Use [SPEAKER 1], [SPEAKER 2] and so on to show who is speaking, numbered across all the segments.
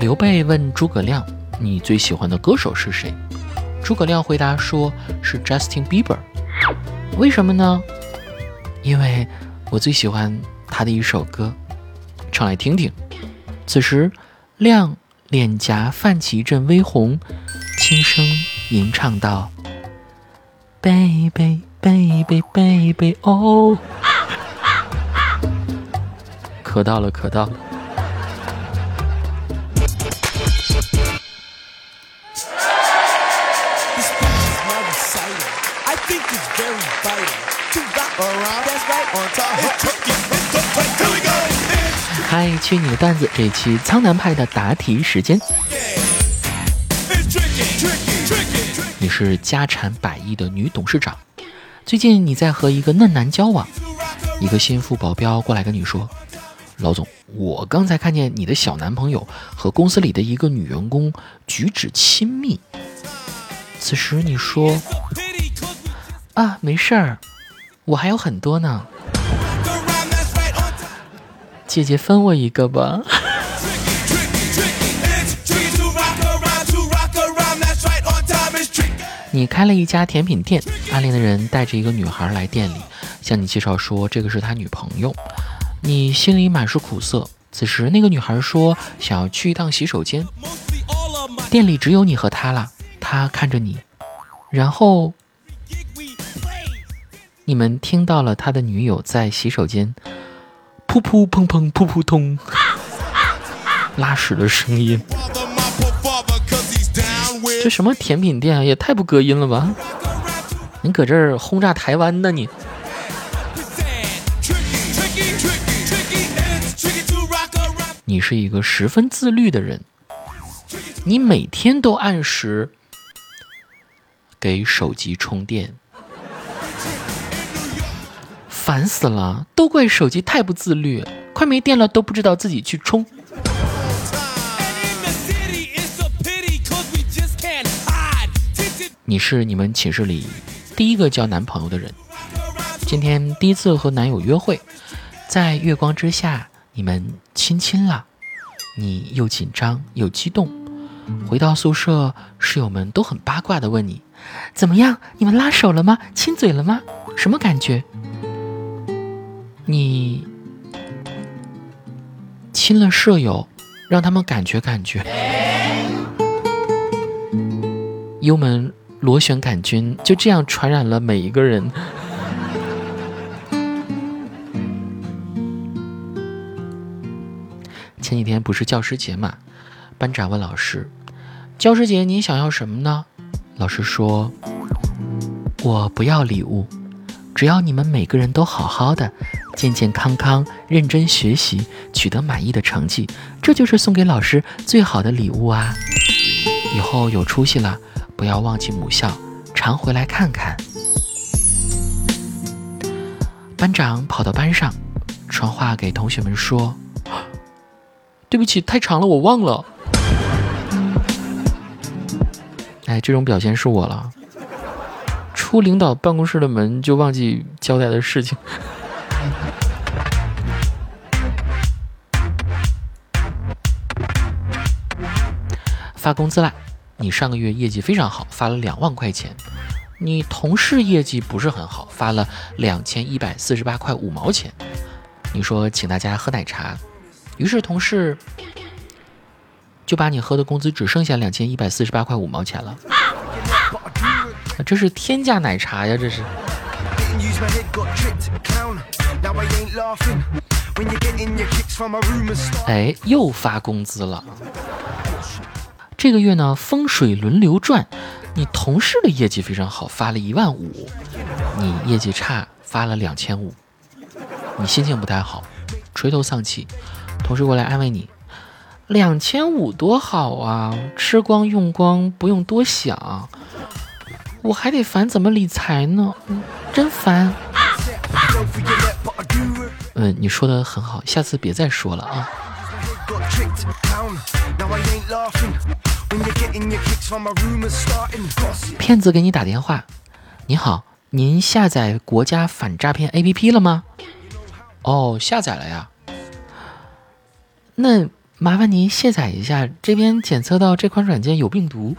[SPEAKER 1] 刘备问诸葛亮：“你最喜欢的歌手是谁？”诸葛亮回答说：“是 Justin Bieber。”为什么呢？因为我最喜欢他的一首歌，唱来听听。此时，亮脸颊泛起一阵微红，轻声吟唱道：“Baby，baby，baby，oh，可到了，可到了。”嗨，去你的段子！这一期苍南派的答题时间。你是家产百亿的女董事长，最近你在和一个嫩男交往，一个心腹保镖过来跟你说：“老总，我刚才看见你的小男朋友和公司里的一个女员工举止亲密。”此时你说：“啊，没事儿。”我还有很多呢，姐姐分我一个吧。你开了一家甜品店，暗恋的人带着一个女孩来店里，向你介绍说这个是他女朋友，你心里满是苦涩。此时那个女孩说想要去一趟洗手间，店里只有你和她了。她看着你，然后。你们听到了他的女友在洗手间噗噗砰砰噗噗通拉屎的声音。这什么甜品店啊，也太不隔音了吧！你搁这儿轰炸台湾呢？你？你是一个十分自律的人，你每天都按时给手机充电。烦死了，都怪手机太不自律，快没电了都不知道自己去充。你是你们寝室里第一个交男朋友的人，今天第一次和男友约会，在月光之下你们亲亲了，你又紧张又激动。回到宿舍，室友们都很八卦的问你，怎么样？你们拉手了吗？亲嘴了吗？什么感觉？你亲了舍友，让他们感觉感觉。幽门螺旋杆菌就这样传染了每一个人。前几天不是教师节嘛？班长问老师：“教师节你想要什么呢？”老师说：“我不要礼物。”只要你们每个人都好好的、健健康康、认真学习，取得满意的成绩，这就是送给老师最好的礼物啊！以后有出息了，不要忘记母校，常回来看看。班长跑到班上，传话给同学们说：“对不起，太长了，我忘了。”哎，这种表现是我了。出领导办公室的门就忘记交代的事情。发工资啦！你上个月业绩非常好，发了两万块钱。你同事业绩不是很好，发了两千一百四十八块五毛钱。你说请大家喝奶茶，于是同事就把你喝的工资只剩下两千一百四十八块五毛钱了。这是天价奶茶呀！这是。哎，又发工资了。这个月呢，风水轮流转。你同事的业绩非常好，发了一万五；你业绩差，发了两千五。你心情不太好，垂头丧气。同事过来安慰你：两千五多好啊，吃光用光，不用多想。我还得烦怎么理财呢，真烦。嗯，你说的很好，下次别再说了啊。骗子给你打电话，你好，您下载国家反诈骗 APP 了吗？哦，下载了呀。那麻烦您卸载一下，这边检测到这款软件有病毒。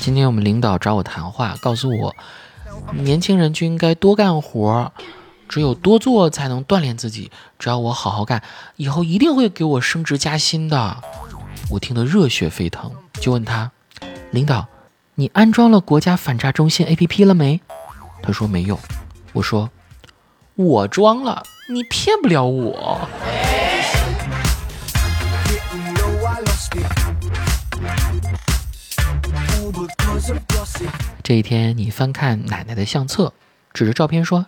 [SPEAKER 1] 今天我们领导找我谈话，告诉我，年轻人就应该多干活，只有多做才能锻炼自己。只要我好好干，以后一定会给我升职加薪的。我听得热血沸腾，就问他，领导，你安装了国家反诈中心 APP 了没？他说没有。我说，我装了，你骗不了我。这一天，你翻看奶奶的相册，指着照片说：“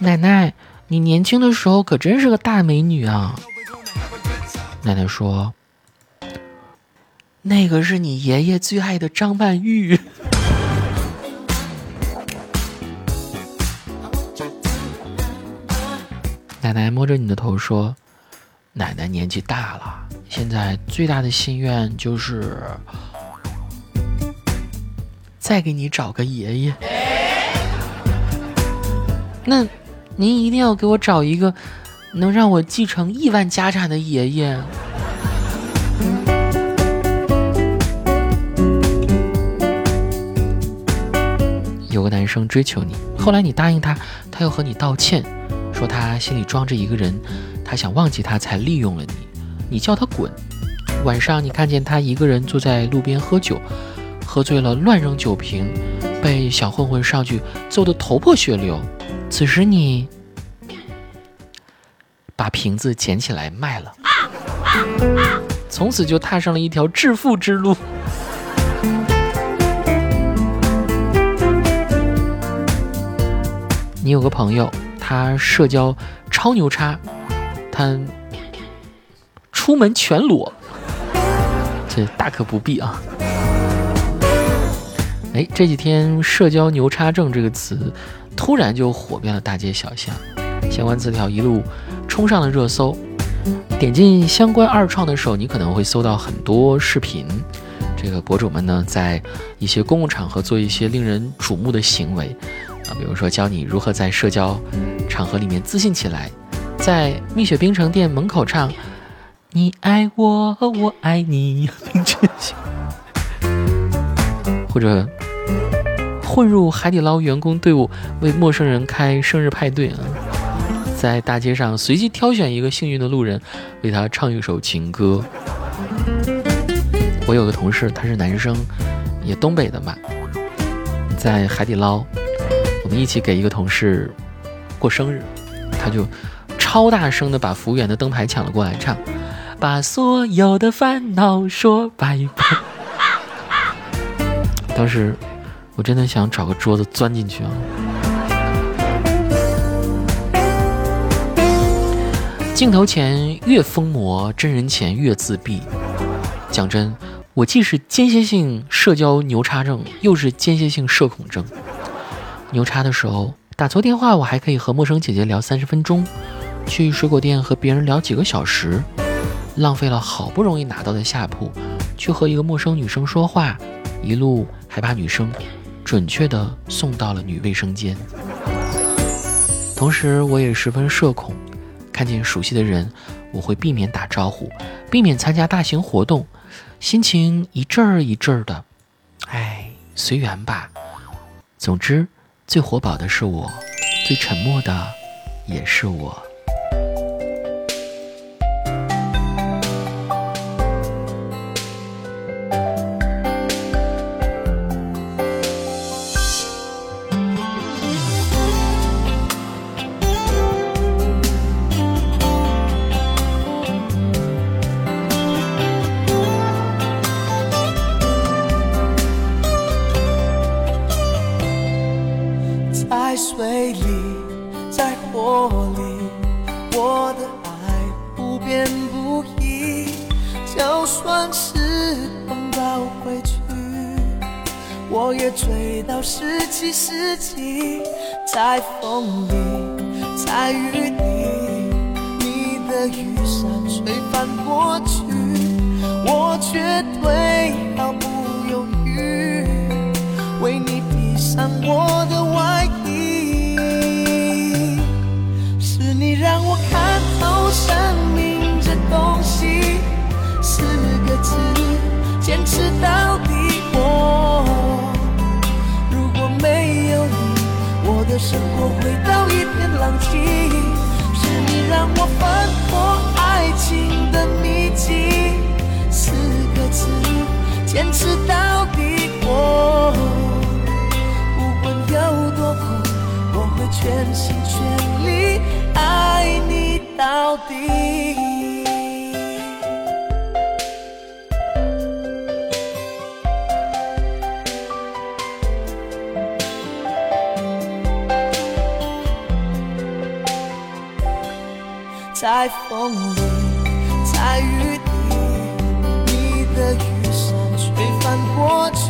[SPEAKER 1] 奶奶，你年轻的时候可真是个大美女啊！” 奶奶说：“那个是你爷爷最爱的张曼玉。”奶奶摸着你的头说：“奶奶年纪大了，现在最大的心愿就是。”再给你找个爷爷，那您一定要给我找一个能让我继承亿万家产的爷爷。有个男生追求你，后来你答应他，他又和你道歉，说他心里装着一个人，他想忘记他才利用了你，你叫他滚。晚上你看见他一个人坐在路边喝酒。喝醉了，乱扔酒瓶，被小混混上去揍得头破血流。此时你把瓶子捡起来卖了，从此就踏上了一条致富之路。你有个朋友，他社交超牛叉，他出门全裸，这大可不必啊。哎，这几天“社交牛叉症”这个词突然就火遍了大街小巷，相关词条一路冲上了热搜。点进相关二创的时候，你可能会搜到很多视频。这个博主们呢，在一些公共场合做一些令人瞩目的行为啊，比如说教你如何在社交场合里面自信起来，在蜜雪冰城店门口唱“你爱我，我爱你”，或者。混入海底捞员工队伍，为陌生人开生日派对啊！在大街上随机挑选一个幸运的路人，为他唱一首情歌。我有个同事，他是男生，也东北的嘛，在海底捞，我们一起给一个同事过生日，他就超大声的把服务员的灯牌抢了过来，唱：把所有的烦恼说拜拜。当时。我真的想找个桌子钻进去啊！镜头前越疯魔，真人前越自闭。讲真，我既是间歇性社交牛叉症，又是间歇性社恐症。牛叉的时候，打错电话我还可以和陌生姐姐聊三十分钟，去水果店和别人聊几个小时，浪费了好不容易拿到的下铺，去和一个陌生女生说话，一路还把女生。准确的送到了女卫生间。同时，我也十分社恐，看见熟悉的人，我会避免打招呼，避免参加大型活动，心情一阵儿一阵儿的。哎，随缘吧。总之，最活宝的是我，最沉默的也是我。
[SPEAKER 2] 我也追到十七世纪，在风里，在雨里，你的雨伞吹翻过去，我绝对毫不犹豫，为你披上我的外衣。是你让我看透生命这东西，四个字，坚持到生活回到一片狼藉。是你让我翻破爱情的秘籍，四个字，坚持到底。我不管有多苦，我会全心全力爱你到底。在风里，在雨里，你的雨伞吹翻过去，